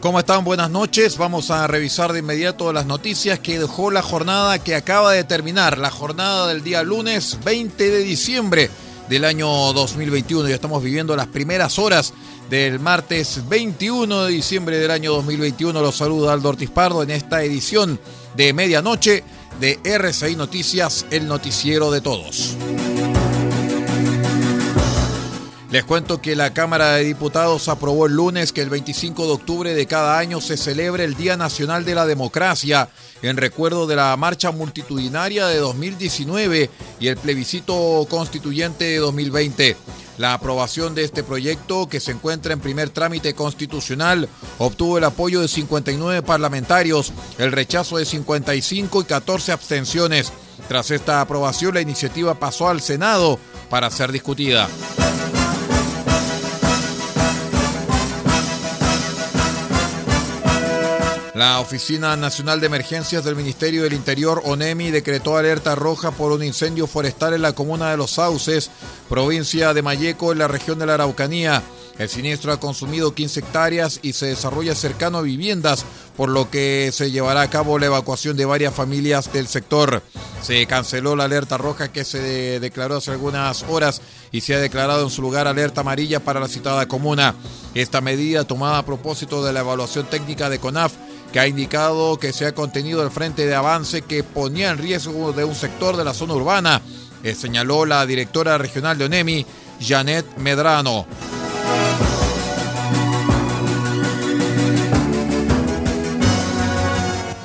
¿Cómo están? Buenas noches. Vamos a revisar de inmediato las noticias que dejó la jornada que acaba de terminar, la jornada del día lunes 20 de diciembre del año 2021. Ya estamos viviendo las primeras horas del martes 21 de diciembre del año 2021. Los saluda Aldo Ortiz Pardo en esta edición de medianoche de RCI Noticias, el noticiero de todos. Les cuento que la Cámara de Diputados aprobó el lunes que el 25 de octubre de cada año se celebre el Día Nacional de la Democracia en recuerdo de la marcha multitudinaria de 2019 y el plebiscito constituyente de 2020. La aprobación de este proyecto, que se encuentra en primer trámite constitucional, obtuvo el apoyo de 59 parlamentarios, el rechazo de 55 y 14 abstenciones. Tras esta aprobación, la iniciativa pasó al Senado para ser discutida. La Oficina Nacional de Emergencias del Ministerio del Interior, ONEMI, decretó alerta roja por un incendio forestal en la comuna de Los Sauces, provincia de Mayeco, en la región de la Araucanía. El siniestro ha consumido 15 hectáreas y se desarrolla cercano a viviendas, por lo que se llevará a cabo la evacuación de varias familias del sector. Se canceló la alerta roja que se declaró hace algunas horas y se ha declarado en su lugar alerta amarilla para la citada comuna. Esta medida tomada a propósito de la evaluación técnica de CONAF que ha indicado que se ha contenido el frente de avance que ponía en riesgo de un sector de la zona urbana, eh, señaló la directora regional de ONEMI, Janet Medrano.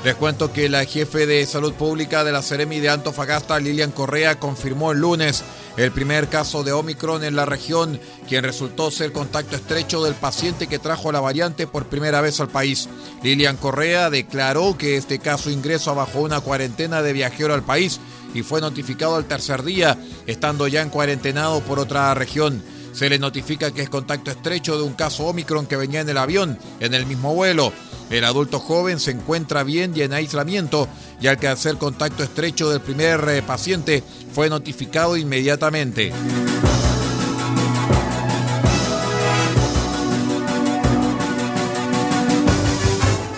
Les cuento que la jefe de salud pública de la Ceremi de Antofagasta, Lilian Correa, confirmó el lunes el primer caso de Omicron en la región, quien resultó ser contacto estrecho del paciente que trajo la variante por primera vez al país. Lilian Correa declaró que este caso ingresó bajo una cuarentena de viajero al país y fue notificado al tercer día, estando ya en cuarentenado por otra región. Se le notifica que es contacto estrecho de un caso Omicron que venía en el avión, en el mismo vuelo. El adulto joven se encuentra bien y en aislamiento y al que hacer contacto estrecho del primer eh, paciente fue notificado inmediatamente.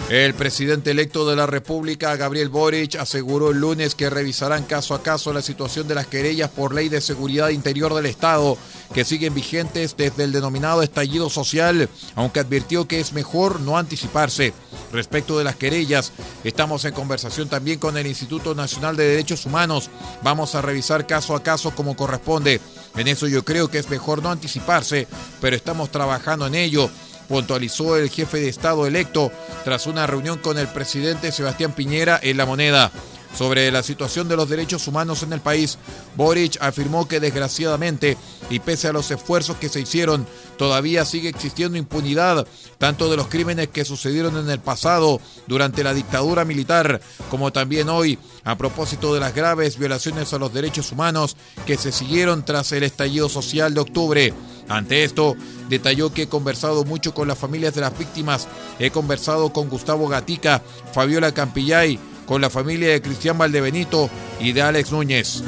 El presidente electo de la República, Gabriel Boric, aseguró el lunes que revisarán caso a caso la situación de las querellas por ley de seguridad interior del Estado, que siguen vigentes desde el denominado estallido social, aunque advirtió que es mejor no anticiparse. Respecto de las querellas, estamos en conversación también con el Instituto Nacional de Derechos Humanos. Vamos a revisar caso a caso como corresponde. En eso yo creo que es mejor no anticiparse, pero estamos trabajando en ello puntualizó el jefe de Estado electo tras una reunión con el presidente Sebastián Piñera en La Moneda. Sobre la situación de los derechos humanos en el país, Boric afirmó que desgraciadamente, y pese a los esfuerzos que se hicieron, todavía sigue existiendo impunidad, tanto de los crímenes que sucedieron en el pasado durante la dictadura militar, como también hoy, a propósito de las graves violaciones a los derechos humanos que se siguieron tras el estallido social de octubre. Ante esto, detalló que he conversado mucho con las familias de las víctimas, he conversado con Gustavo Gatica, Fabiola Campillay, con la familia de Cristian Valdebenito y de Alex Núñez.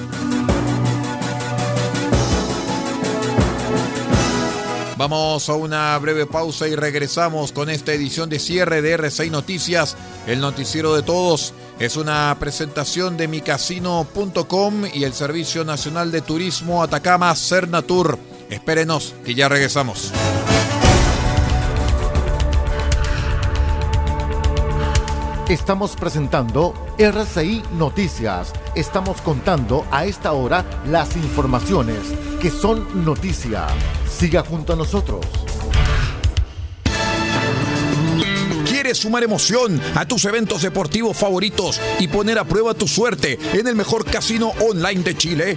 Vamos a una breve pausa y regresamos con esta edición de cierre de R6 Noticias, el noticiero de todos. Es una presentación de micasino.com y el Servicio Nacional de Turismo Atacama Cernatur. Espérenos, que ya regresamos. Estamos presentando RCI Noticias. Estamos contando a esta hora las informaciones que son noticia. Siga junto a nosotros. ¿Quieres sumar emoción a tus eventos deportivos favoritos y poner a prueba tu suerte en el mejor casino online de Chile?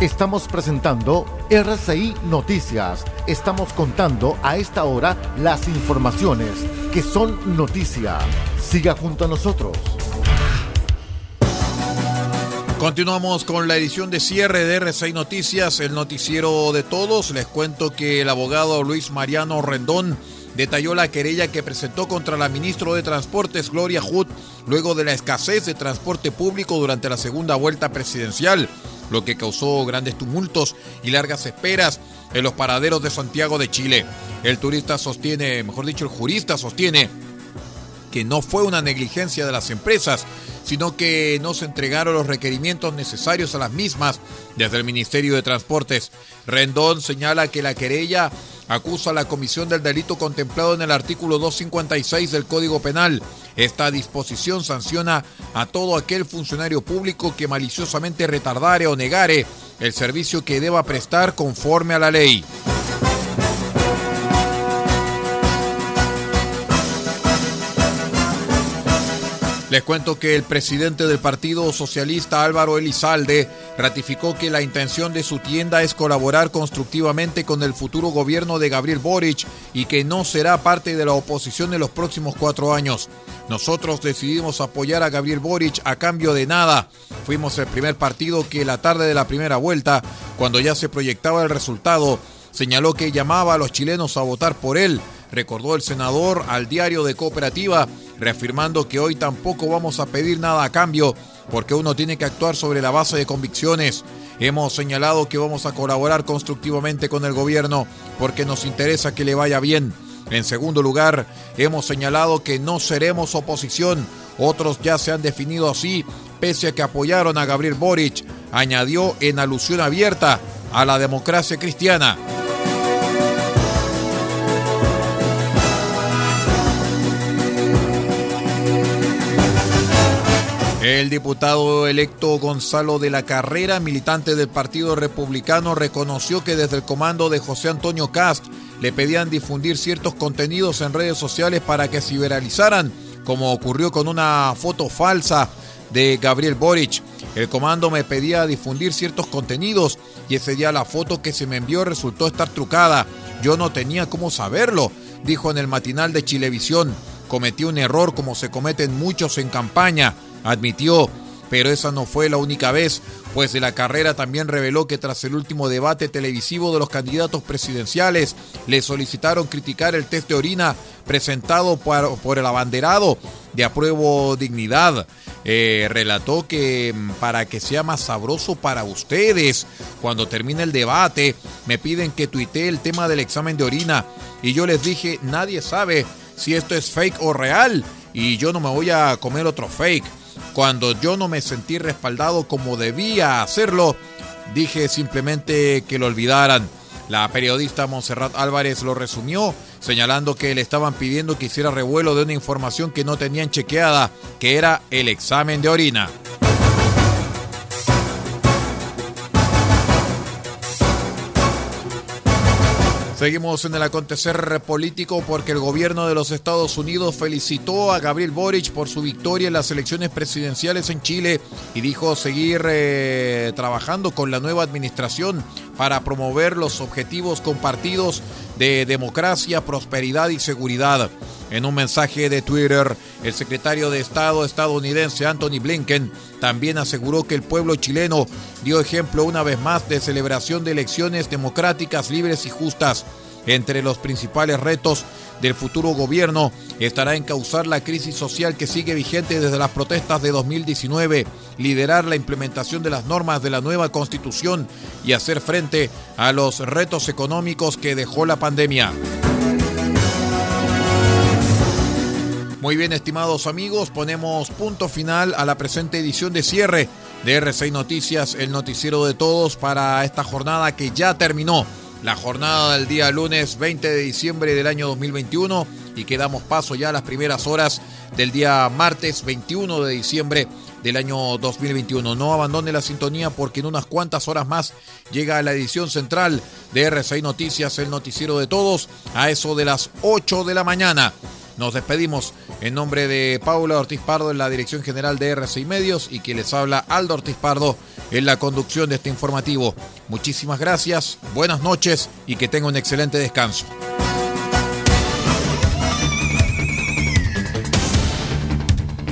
Estamos presentando RCI Noticias. Estamos contando a esta hora las informaciones que son noticia. Siga junto a nosotros. Continuamos con la edición de cierre de RCI Noticias, el noticiero de todos. Les cuento que el abogado Luis Mariano Rendón detalló la querella que presentó contra la ministra de Transportes Gloria Hood luego de la escasez de transporte público durante la segunda vuelta presidencial lo que causó grandes tumultos y largas esperas en los paraderos de Santiago de Chile. El turista sostiene, mejor dicho, el jurista sostiene que no fue una negligencia de las empresas, sino que no se entregaron los requerimientos necesarios a las mismas desde el Ministerio de Transportes. Rendón señala que la querella acusa a la comisión del delito contemplado en el artículo 256 del Código Penal. Esta disposición sanciona a todo aquel funcionario público que maliciosamente retardare o negare el servicio que deba prestar conforme a la ley. Les cuento que el presidente del Partido Socialista Álvaro Elizalde ratificó que la intención de su tienda es colaborar constructivamente con el futuro gobierno de Gabriel Boric y que no será parte de la oposición en los próximos cuatro años. Nosotros decidimos apoyar a Gabriel Boric a cambio de nada. Fuimos el primer partido que la tarde de la primera vuelta, cuando ya se proyectaba el resultado, señaló que llamaba a los chilenos a votar por él recordó el senador al diario de Cooperativa, reafirmando que hoy tampoco vamos a pedir nada a cambio, porque uno tiene que actuar sobre la base de convicciones. Hemos señalado que vamos a colaborar constructivamente con el gobierno porque nos interesa que le vaya bien. En segundo lugar, hemos señalado que no seremos oposición. Otros ya se han definido así, pese a que apoyaron a Gabriel Boric, añadió en alusión abierta a la democracia cristiana. El diputado electo Gonzalo de la Carrera, militante del Partido Republicano, reconoció que desde el comando de José Antonio Cast le pedían difundir ciertos contenidos en redes sociales para que se viralizaran, como ocurrió con una foto falsa de Gabriel Boric. El comando me pedía difundir ciertos contenidos y ese día la foto que se me envió resultó estar trucada. Yo no tenía cómo saberlo, dijo en el matinal de Chilevisión. Cometí un error como se cometen muchos en campaña admitió, pero esa no fue la única vez, pues de la carrera también reveló que tras el último debate televisivo de los candidatos presidenciales, le solicitaron criticar el test de orina presentado por, el abanderado de apruebo dignidad. Eh, relató que mm, para que sea más sabroso para ustedes, cuando termine el debate, me piden que tuitee el tema del examen de orina y yo les dije, nadie sabe si esto es fake o real y yo no me voy a comer otro fake Cuando yo no me sentí respaldado como debía hacerlo, dije simplemente que lo olvidaran. La periodista Montserrat Álvarez lo resumió, señalando que le estaban pidiendo que hiciera revuelo de una información que no tenían chequeada, que era el examen de orina. Seguimos en el acontecer político porque el gobierno de los Estados Unidos felicitó a Gabriel Boric por su victoria en las elecciones presidenciales en Chile y dijo seguir eh, trabajando con la nueva administración para promover los objetivos compartidos de democracia, prosperidad y seguridad. En un mensaje de Twitter, el secretario de Estado estadounidense Anthony Blinken también aseguró que el pueblo chileno dio ejemplo una vez más de celebración de elecciones democráticas, libres y justas. Entre los principales retos del futuro gobierno estará encauzar la crisis social que sigue vigente desde las protestas de 2019, liderar la implementación de las normas de la nueva constitución y hacer frente a los retos económicos que dejó la pandemia. Muy bien, estimados amigos, ponemos punto final a la presente edición de cierre de R6 Noticias, el noticiero de todos para esta jornada que ya terminó. La jornada del día lunes 20 de diciembre del año 2021 y que damos paso ya a las primeras horas del día martes 21 de diciembre del año 2021. No abandone la sintonía porque en unas cuantas horas más llega la edición central de R6 Noticias, el noticiero de todos, a eso de las 8 de la mañana. Nos despedimos en nombre de Paula Ortiz Pardo en la dirección general de RCI Medios y que les habla Aldo Ortiz Pardo en la conducción de este informativo. Muchísimas gracias, buenas noches y que tenga un excelente descanso.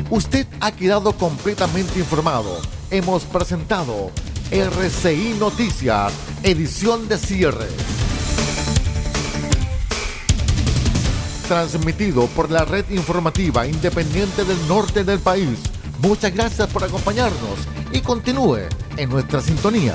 Usted ha quedado completamente informado. Hemos presentado RCI Noticias, edición de cierre. Transmitido por la red informativa independiente del norte del país. Muchas gracias por acompañarnos y continúe en nuestra sintonía.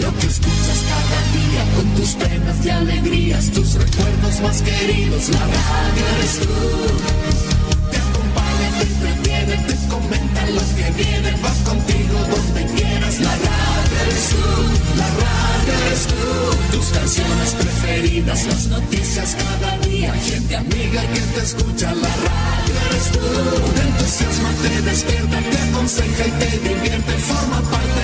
Lo que escuchas cada día con tus penas y alegrías, tus recuerdos más queridos, la radio eres tú. Te acompaña, te entretiene, te comenta lo que viene, noticias cada día, gente amiga que te escucha, la radio eres tú. Te entusiasma, te despierta, te aconseja y te divierte, forma parte